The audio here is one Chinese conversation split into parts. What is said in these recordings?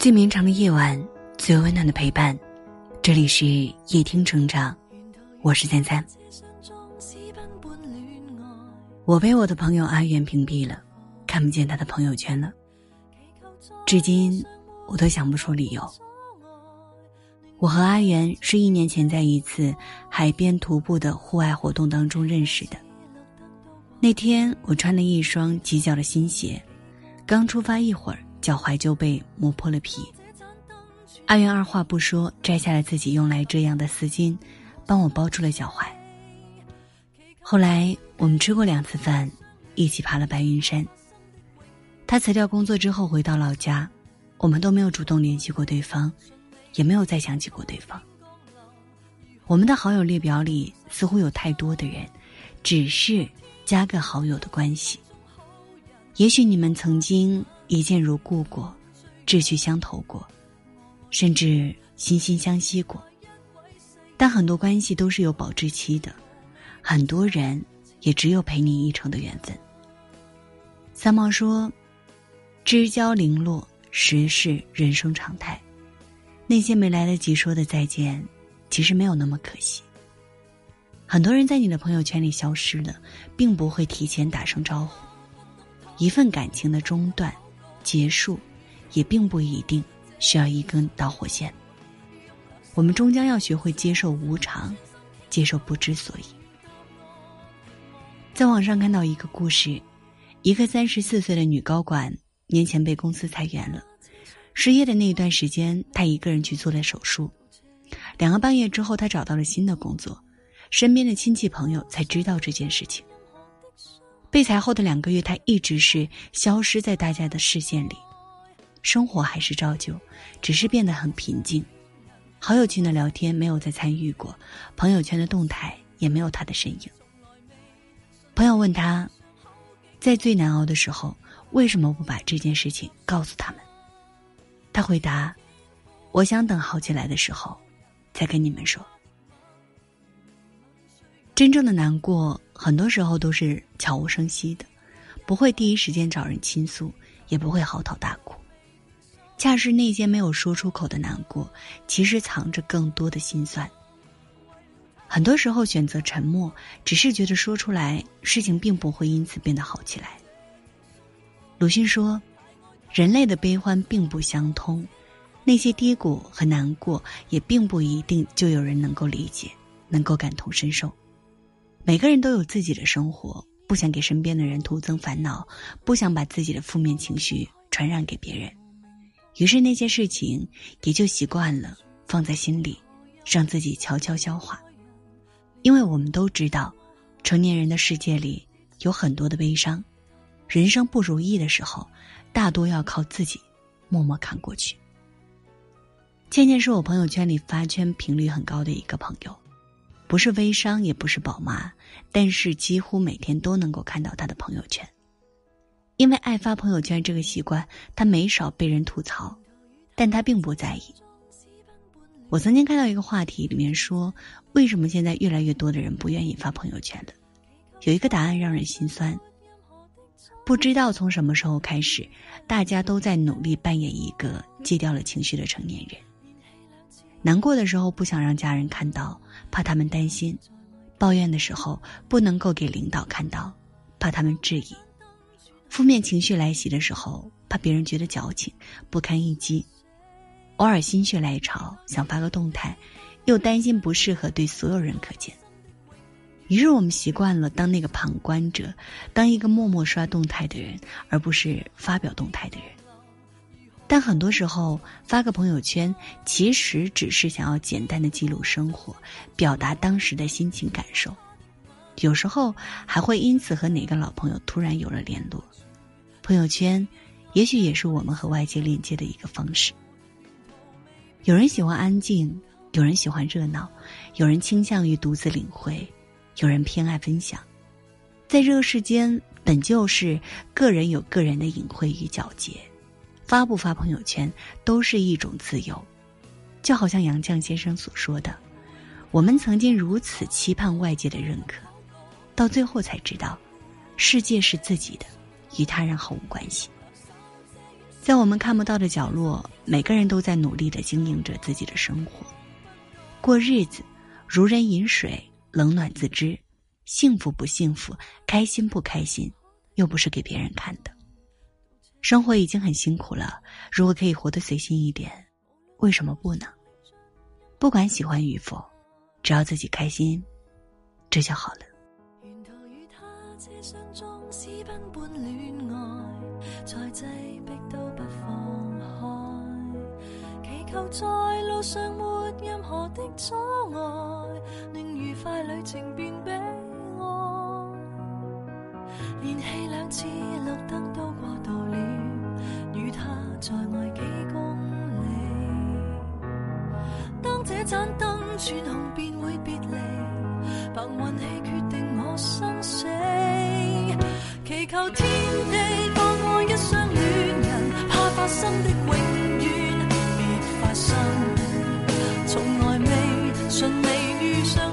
最绵长的夜晚，最温暖的陪伴。这里是夜听成长，我是三三。我被我的朋友阿元屏蔽了，看不见他的朋友圈了。至今，我都想不出理由。我和阿元是一年前在一次海边徒步的户外活动当中认识的。那天，我穿了一双挤脚的新鞋，刚出发一会儿。脚踝就被磨破了皮。阿元二话不说摘下了自己用来遮阳的丝巾，帮我包住了脚踝。后来我们吃过两次饭，一起爬了白云山。他辞掉工作之后回到老家，我们都没有主动联系过对方，也没有再想起过对方。我们的好友列表里似乎有太多的人，只是加个好友的关系。也许你们曾经。一见如故过，志趣相投过，甚至惺惺相惜过。但很多关系都是有保质期的，很多人也只有陪你一程的缘分。三毛说：“知交零落，实是人生常态。那些没来得及说的再见，其实没有那么可惜。很多人在你的朋友圈里消失了，并不会提前打声招呼。一份感情的中断。”结束，也并不一定需要一根导火线。我们终将要学会接受无常，接受不知所以。在网上看到一个故事，一个三十四岁的女高管年前被公司裁员了，失业的那一段时间，她一个人去做了手术。两个半月之后，她找到了新的工作，身边的亲戚朋友才知道这件事情。被裁后的两个月，他一直是消失在大家的视线里，生活还是照旧，只是变得很平静。好友群的聊天没有再参与过，朋友圈的动态也没有他的身影。朋友问他，在最难熬的时候，为什么不把这件事情告诉他们？他回答：“我想等好起来的时候，再跟你们说。”真正的难过，很多时候都是悄无声息的，不会第一时间找人倾诉，也不会嚎啕大哭。恰是那些没有说出口的难过，其实藏着更多的心酸。很多时候选择沉默，只是觉得说出来，事情并不会因此变得好起来。鲁迅说：“人类的悲欢并不相通，那些低谷和难过，也并不一定就有人能够理解，能够感同身受。”每个人都有自己的生活，不想给身边的人徒增烦恼，不想把自己的负面情绪传染给别人，于是那些事情也就习惯了放在心里，让自己悄悄消化。因为我们都知道，成年人的世界里有很多的悲伤，人生不如意的时候，大多要靠自己默默扛过去。倩倩是我朋友圈里发圈频率很高的一个朋友。不是微商，也不是宝妈，但是几乎每天都能够看到他的朋友圈。因为爱发朋友圈这个习惯，他没少被人吐槽，但他并不在意。我曾经看到一个话题，里面说为什么现在越来越多的人不愿意发朋友圈了？有一个答案让人心酸。不知道从什么时候开始，大家都在努力扮演一个戒掉了情绪的成年人。难过的时候不想让家人看到，怕他们担心；抱怨的时候不能够给领导看到，怕他们质疑；负面情绪来袭的时候，怕别人觉得矫情不堪一击；偶尔心血来潮想发个动态，又担心不适合对所有人可见。于是我们习惯了当那个旁观者，当一个默默刷动态的人，而不是发表动态的人。但很多时候发个朋友圈，其实只是想要简单的记录生活，表达当时的心情感受。有时候还会因此和哪个老朋友突然有了联络。朋友圈，也许也是我们和外界链接的一个方式。有人喜欢安静，有人喜欢热闹，有人倾向于独自领会，有人偏爱分享。在这个世间，本就是个人有个人的隐晦与皎洁。发不发朋友圈都是一种自由，就好像杨绛先生所说的：“我们曾经如此期盼外界的认可，到最后才知道，世界是自己的，与他人毫无关系。”在我们看不到的角落，每个人都在努力的经营着自己的生活，过日子，如人饮水，冷暖自知。幸福不幸福，开心不开心，又不是给别人看的。生活已经很辛苦了，如果可以活得随心一点，为什么不呢？不管喜欢与否，只要自己开心，这就好了。求在路上没任何的阻碍，令愉快旅程变比爱。连气次绿灯都过度了，与他在外几公里。当这盏灯转红，便会别离。凭运气决定我生死，祈求天地放过一双恋人，怕发生的永远别发生。从来未顺利遇上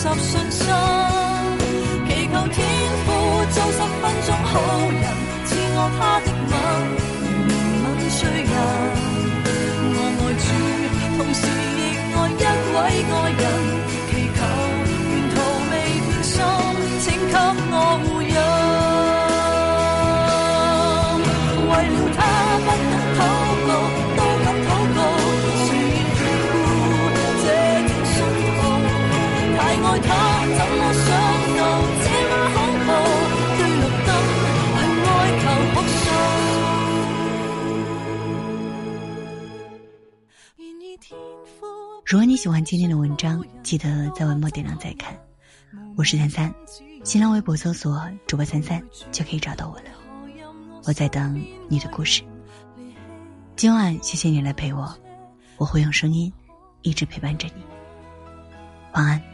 拾信心，祈求天父做十分钟好人，赐我他的吻，如吻醉人。他怎么想到如果你喜欢今天的文章，记得在文末点亮再看。我是三三，新浪微博搜索主播三三就可以找到我了。我在等你的故事。今晚谢谢你来陪我，我会用声音一直陪伴着你。晚安。